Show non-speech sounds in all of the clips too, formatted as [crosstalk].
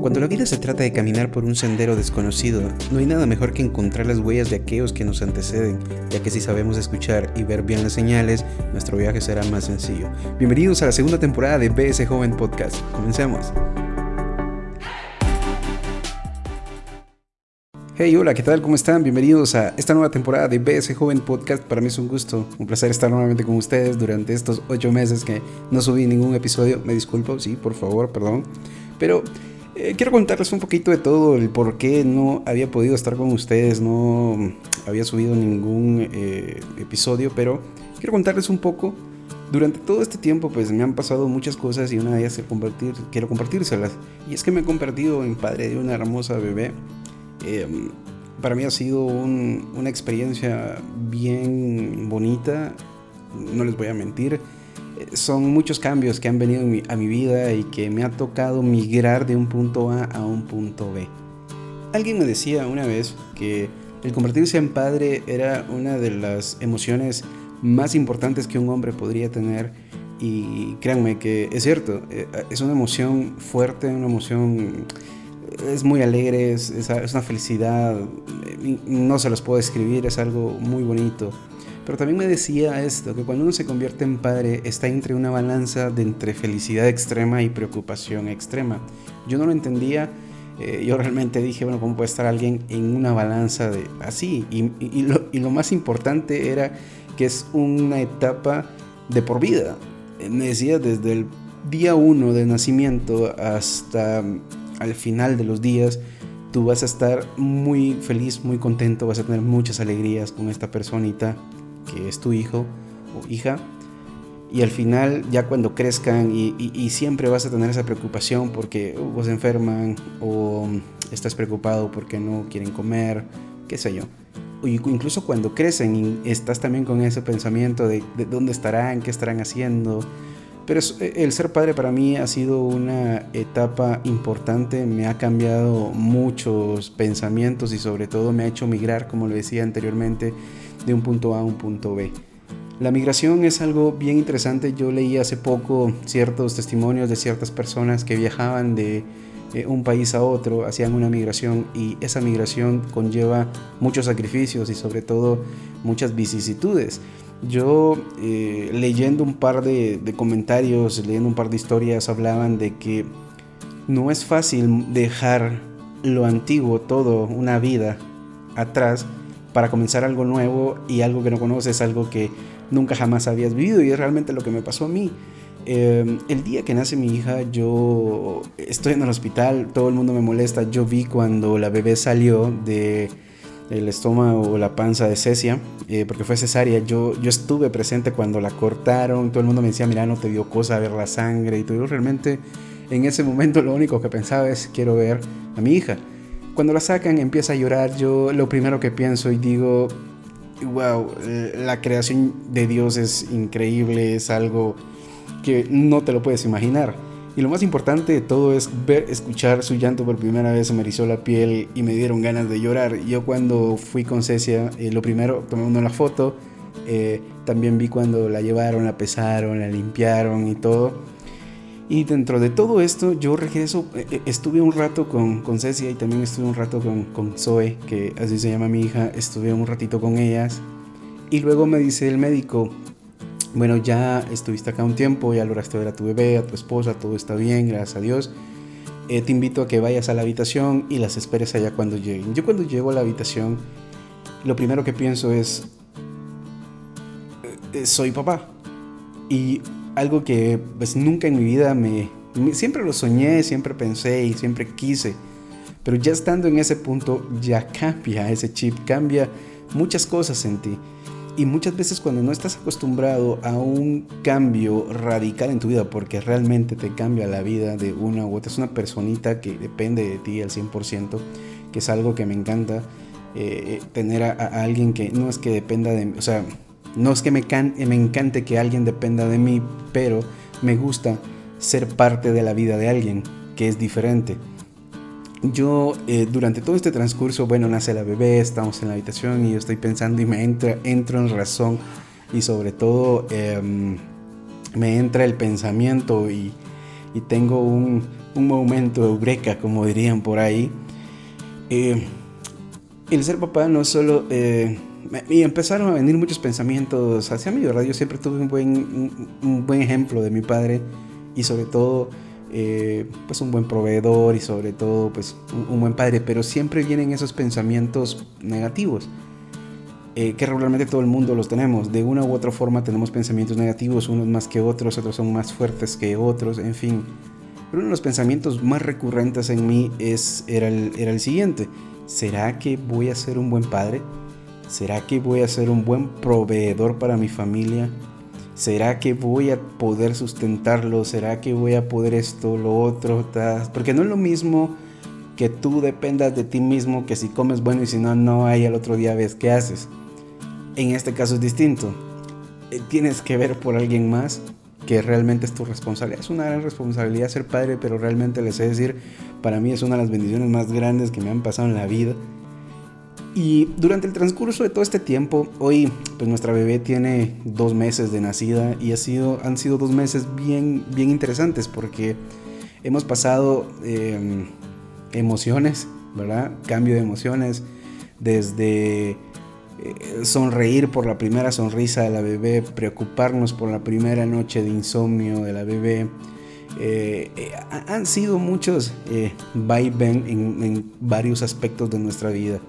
Cuando la vida se trata de caminar por un sendero desconocido, no hay nada mejor que encontrar las huellas de aquellos que nos anteceden, ya que si sabemos escuchar y ver bien las señales, nuestro viaje será más sencillo. Bienvenidos a la segunda temporada de BS Joven Podcast. Comencemos. Hey, hola, ¿qué tal? ¿Cómo están? Bienvenidos a esta nueva temporada de BS Joven Podcast. Para mí es un gusto, un placer estar nuevamente con ustedes durante estos ocho meses que no subí ningún episodio. Me disculpo, sí, por favor, perdón. Pero eh, quiero contarles un poquito de todo, el por qué no había podido estar con ustedes, no había subido ningún eh, episodio, pero quiero contarles un poco. Durante todo este tiempo pues me han pasado muchas cosas y una de ellas es compartir, quiero compartírselas. Y es que me he convertido en padre de una hermosa bebé Em, para mí ha sido una experiencia bien bonita, no les voy a mentir. Eh, son muchos cambios que han venido a mi vida y que me ha tocado migrar de un punto A a un punto B. Alguien me decía una vez que el convertirse en padre era una de las emociones más importantes que un hombre podría tener y créanme que es cierto, eh, es una emoción fuerte, una emoción es muy alegre, es, una felicidad, no se los puedo describir, es algo muy bonito. Pero también me decía esto, que cuando uno se convierte en padre está entre una balanza de entre felicidad extrema y preocupación extrema. Yo no lo entendía, eh, yo realmente dije, bueno, ¿cómo puede estar alguien en una balanza de así? Y, y lo más importante era que es una etapa de por vida. Me decía desde el día uno de nacimiento hasta al final de los días tú vas a estar muy feliz, muy contento, vas a tener muchas alegrías con esta personita que es tu hijo o hija. Y al final, ya cuando crezcan y, siempre vas a tener esa preocupación porque uh, vos enferman o estás preocupado porque no quieren comer, qué sé yo. O incluso cuando crecen estás también con ese pensamiento de, de dónde estarán, qué estarán haciendo, pero eh, el ser padre para mí ha sido una etapa importante, me ha cambiado muchos pensamientos y sobre todo me ha hecho migrar, como lo decía anteriormente, de un punto A a un punto B. La migración es algo bien interesante. Yo leí hace poco ciertos testimonios de ciertas personas que viajaban de eh, un país a otro, hacían una migración y esa migración conlleva muchos sacrificios y sobre todo muchas vicisitudes. Yo eh, leyendo un par de, comentarios, leyendo un par de historias, hablaban de que no es fácil dejar lo antiguo, todo, una vida atrás para comenzar algo nuevo y algo que no conoces, algo que nunca jamás habías vivido y es realmente lo que me pasó a mí. Eh, el día que nace mi hija, yo estoy en el hospital, todo el mundo me molesta. Yo vi cuando la bebé salió de el estómago o la panza de Cecia, eh, porque fue cesárea. Yo, yo estuve presente cuando la cortaron, todo el mundo me decía, mira, no te dio cosa ver la sangre y todo. Yo realmente en ese momento lo único que pensaba es, quiero ver a mi hija. Cuando la sacan, empieza a llorar, yo lo primero que pienso y digo, wow, la creación de Dios es increíble, es algo que no te lo puedes imaginar. Y lo más importante de todo es ver, escuchar su llanto por primera vez, se me erizó la piel y me dieron ganas de llorar. Yo cuando fui con Cecia, eh, lo primero, tomé una foto, eh, también vi cuando la llevaron, la pesaron, la limpiaron y todo. Y dentro de todo esto, yo regreso, eh, estuve un rato con, con Cecia y también estuve un rato con, con Zoe, que así se llama mi hija, estuve un ratito con ellas. Y luego me dice el médico, bueno, ya estuviste acá un tiempo, ya lograste ver a tu bebé, a tu esposa, todo está bien, gracias a Dios. Eh, te invito a que vayas a la habitación y las esperes allá cuando lleguen. Yo cuando llego a la habitación, lo primero que pienso es, eh, soy papá. Y algo que pues nunca en mi vida me, siempre lo soñé, siempre pensé y siempre quise. Pero ya estando en ese punto, ya cambia ese chip, cambia muchas cosas en ti. Y muchas veces cuando no estás acostumbrado a un cambio radical en tu vida, porque realmente te cambia la vida de una u otra, es una personita que depende de ti al 100%, que es algo que me encanta, eh, tener a, alguien que no es que dependa de o sea, no es que me, encante que alguien dependa de mí, pero me gusta ser parte de la vida de alguien que es diferente yo eh, durante todo este transcurso, bueno, nace la bebé, estamos en la habitación y yo estoy pensando y me entra, entro en razón y sobre todo em, me entra el pensamiento y, tengo un un momento eureka, como dirían por ahí. Eh, el ser papá no solo... Eh, y empezaron a venir muchos pensamientos hacia mí, ¿verdad? Yo siempre tuve un buen, un, buen ejemplo de mi padre y sobre todo, eh, pues un buen proveedor y sobre todo, pues un, buen padre, pero siempre vienen esos pensamientos negativos. que regularmente todo el mundo los tenemos. De una u otra forma tenemos pensamientos negativos, unos más que otros, otros son más fuertes que otros, en fin. Pero uno de los pensamientos más recurrentes en mí es, era, el, era el siguiente. ¿Será que voy a ser un buen padre? ¿Será que voy a ser un buen proveedor para mi familia? ¿Será que voy a poder sustentarlo? ¿Será que voy a poder esto, lo otro? Porque no es lo mismo que tú dependas de ti mismo que si comes bueno y si no, no hay al otro día ves qué haces. En este caso es distinto. Eh, tienes que ver por alguien más que realmente es tu responsabilidad. Es una gran responsabilidad ser padre, pero realmente les sé decir, para mí es una de las bendiciones más grandes que me han pasado en la vida. Y durante el transcurso de todo este tiempo, hoy pues nuestra bebé tiene dos meses de nacida y ha sido, han sido dos meses bien, bien interesantes porque hemos pasado em, emociones, ¿verdad? Cambio de emociones desde eh, sonreír por la primera sonrisa de la bebé, preocuparnos por la primera noche de insomnio de la bebé. Eh, eh, han sido muchos eh, vaivén en, varios aspectos de nuestra vida.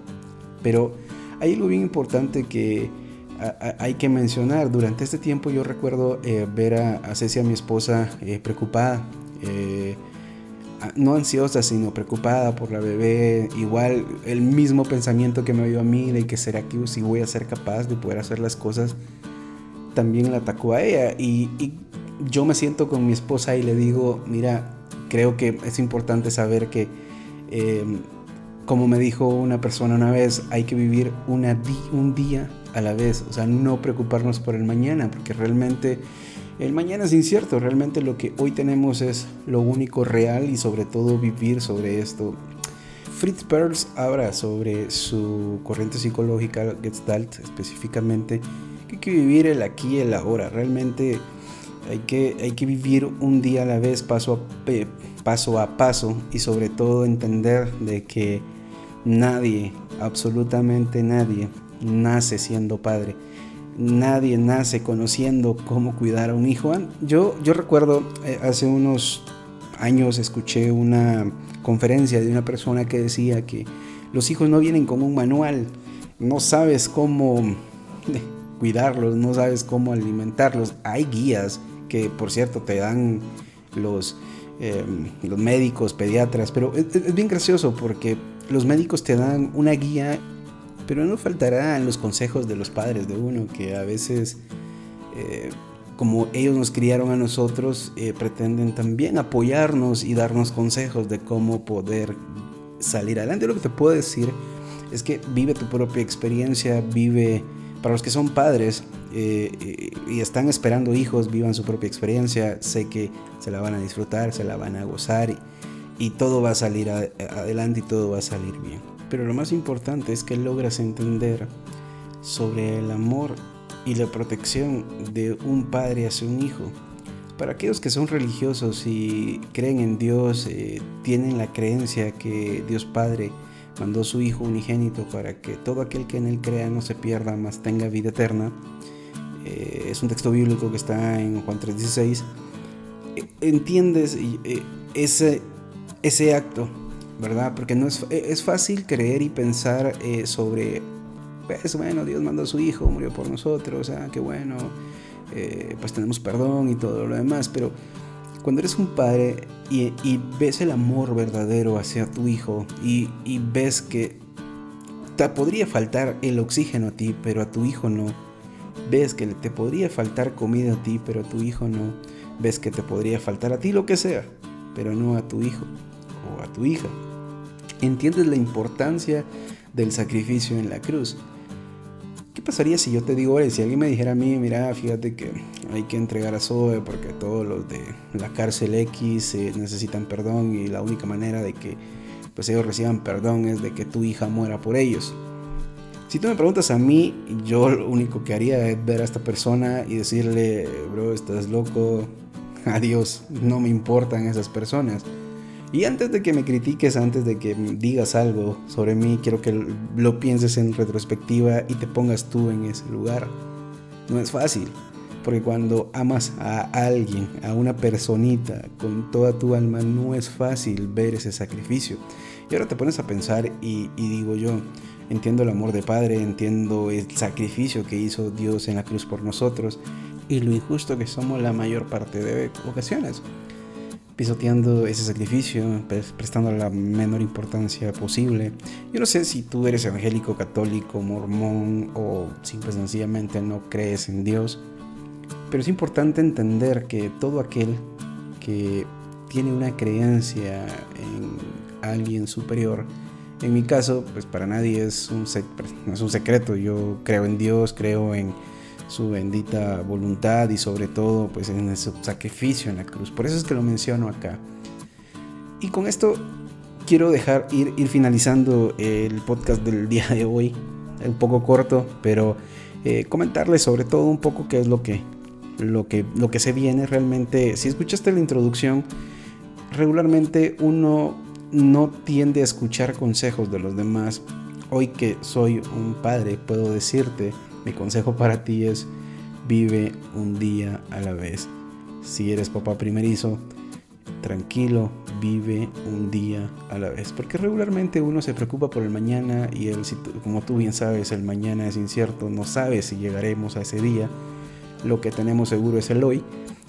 Pero hay algo bien importante que hay que mencionar. Durante este tiempo yo recuerdo ver a, a mi esposa, preocupada no ansiosa, sino preocupada por la bebé. Igual el mismo pensamiento que me dio a mí de que será que si voy a ser capaz de poder hacer las cosas, también la atacó a ella. Y, yo me siento con mi esposa y le digo, mira, creo que es importante saber que, em, como me dijo una persona una vez, hay que vivir una un día a la vez. O sea, no preocuparnos por el mañana, porque realmente el mañana es incierto, realmente lo que hoy tenemos es lo único real y sobre todo vivir sobre esto. Fritz Perls habla sobre su corriente psicológica, Gestalt específicamente, que hay que vivir el aquí y el ahora. Realmente hay que, hay que vivir un día a la vez, paso a, paso a paso y sobre todo entender de que nadie, absolutamente nadie, nace siendo padre nadie nace conociendo cómo cuidar a un hijo. Yo, yo recuerdo eh, hace unos años escuché una conferencia de una persona que decía que los hijos no vienen con un manual, no sabes cómo [laughs] cuidarlos, no sabes cómo alimentarlos. Hay guías que por cierto te dan los, em, los médicos, pediatras, pero es bien gracioso porque los médicos te dan una guía pero no faltarán los consejos de los padres de uno, que a veces, eh, como ellos nos criaron a nosotros, eh, pretenden también apoyarnos y darnos consejos de cómo poder salir adelante. Lo que te puedo decir es que vive tu propia experiencia, vive, para los que son padres eh, y están esperando hijos, vivan su propia experiencia, sé que se la van a disfrutar, se la van a gozar y, todo va a salir adelante y todo va a salir bien. Pero lo más importante es que logras entender sobre el amor y la protección de un padre hacia un hijo. Para aquellos que son religiosos y creen en Dios, eh, tienen la creencia que Dios Padre mandó a su Hijo unigénito para que todo aquel que en Él crea no se pierda, más tenga vida eterna. Eh, es un texto bíblico que está en Juan 3:16. Eh, ¿Entiendes ese, ese acto ¿verdad? Porque no es, es fácil creer y pensar eh, sobre, pues bueno, Dios mandó a su Hijo, murió por nosotros, ah, qué bueno, eh, pues tenemos perdón y todo lo demás, pero cuando eres un padre y, ves el amor verdadero hacia tu hijo y, ves que te podría faltar el oxígeno a ti, pero a tu hijo no, ves que te podría faltar comida a ti, pero a tu hijo no, ves que te podría faltar a ti lo que sea, pero no a tu hijo tu hija entiendes la importancia del sacrificio en la cruz. ¿Qué pasaría si yo te digo, si alguien me dijera a mí, mira, fíjate que hay que entregar a Zoe porque todos los de la cárcel X eh, necesitan perdón y la única manera de que pues ellos reciban perdón es de que tu hija muera por ellos? Si tú me preguntas a mí, yo lo único que haría es ver a esta persona y decirle, bro, estás loco, [laughs] adiós, no me importan esas personas. Y antes de que me critiques, antes de que digas algo sobre mí, quiero que lo pienses en retrospectiva y te pongas tú en ese lugar. No es fácil, porque cuando amas a alguien, a una personita con toda tu alma, no es fácil ver ese sacrificio. Y ahora te pones a pensar y, digo yo, entiendo el amor de Padre, entiendo el sacrificio que hizo Dios en la cruz por nosotros y lo injusto que somos la mayor parte de ocasiones pisoteando ese sacrificio, prestando la menor importancia posible. Yo no sé si tú eres evangélico, católico, mormón o simple sencillamente no crees en Dios, pero es importante entender que todo aquel que tiene una creencia en alguien superior, en mi caso, pues para nadie es un, es un secreto, yo creo en Dios, creo en su bendita voluntad y sobre todo pues en su sacrificio en la cruz. Por eso es que lo menciono acá. Y con esto quiero dejar ir, ir finalizando el podcast del día de hoy, un poco corto, pero eh, comentarles sobre todo un poco qué es lo que, lo, que, lo que se viene realmente. Si escuchaste la introducción, regularmente uno no tiende a escuchar consejos de los demás. Hoy que soy un padre, puedo decirte mi consejo para ti es vive un día a la vez. Si eres papá primerizo, tranquilo, vive un día a la vez. Porque regularmente uno se preocupa por el mañana y el, como tú bien sabes, el mañana es incierto, no sabes si llegaremos a ese día. Lo que tenemos seguro es el hoy.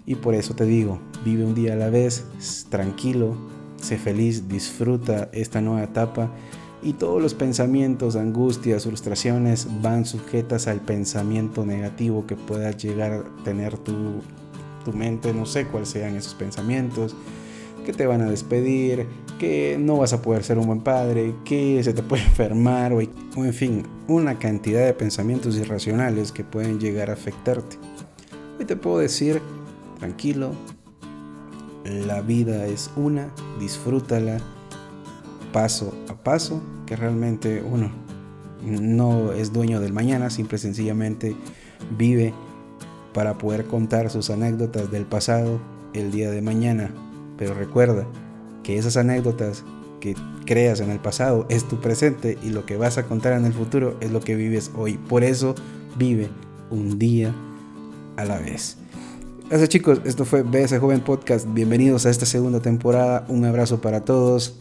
Y por eso te digo, vive un día a la vez, tranquilo, sé feliz, disfruta esta nueva etapa y todos los pensamientos, angustias, frustraciones van sujetas al pensamiento negativo que pueda llegar a tener tu, tu mente, no sé cuáles sean esos pensamientos, que te van a despedir, que no vas a poder ser un buen padre, que se te puede [laughs] enfermar o, o en fin, una cantidad de pensamientos irracionales que pueden llegar a afectarte. Hoy te puedo decir, tranquilo, la vida es una, disfrútala paso a paso, que realmente uno no es dueño del mañana, simple sencillamente vive para poder contar sus anécdotas del pasado el día de mañana. Pero recuerda que esas anécdotas que creas en el pasado es tu presente y lo que vas a contar en el futuro es lo que vives hoy. Por eso vive un día a la vez. Gracias chicos, esto fue BS Joven Podcast. Bienvenidos a esta segunda temporada. Un abrazo para todos.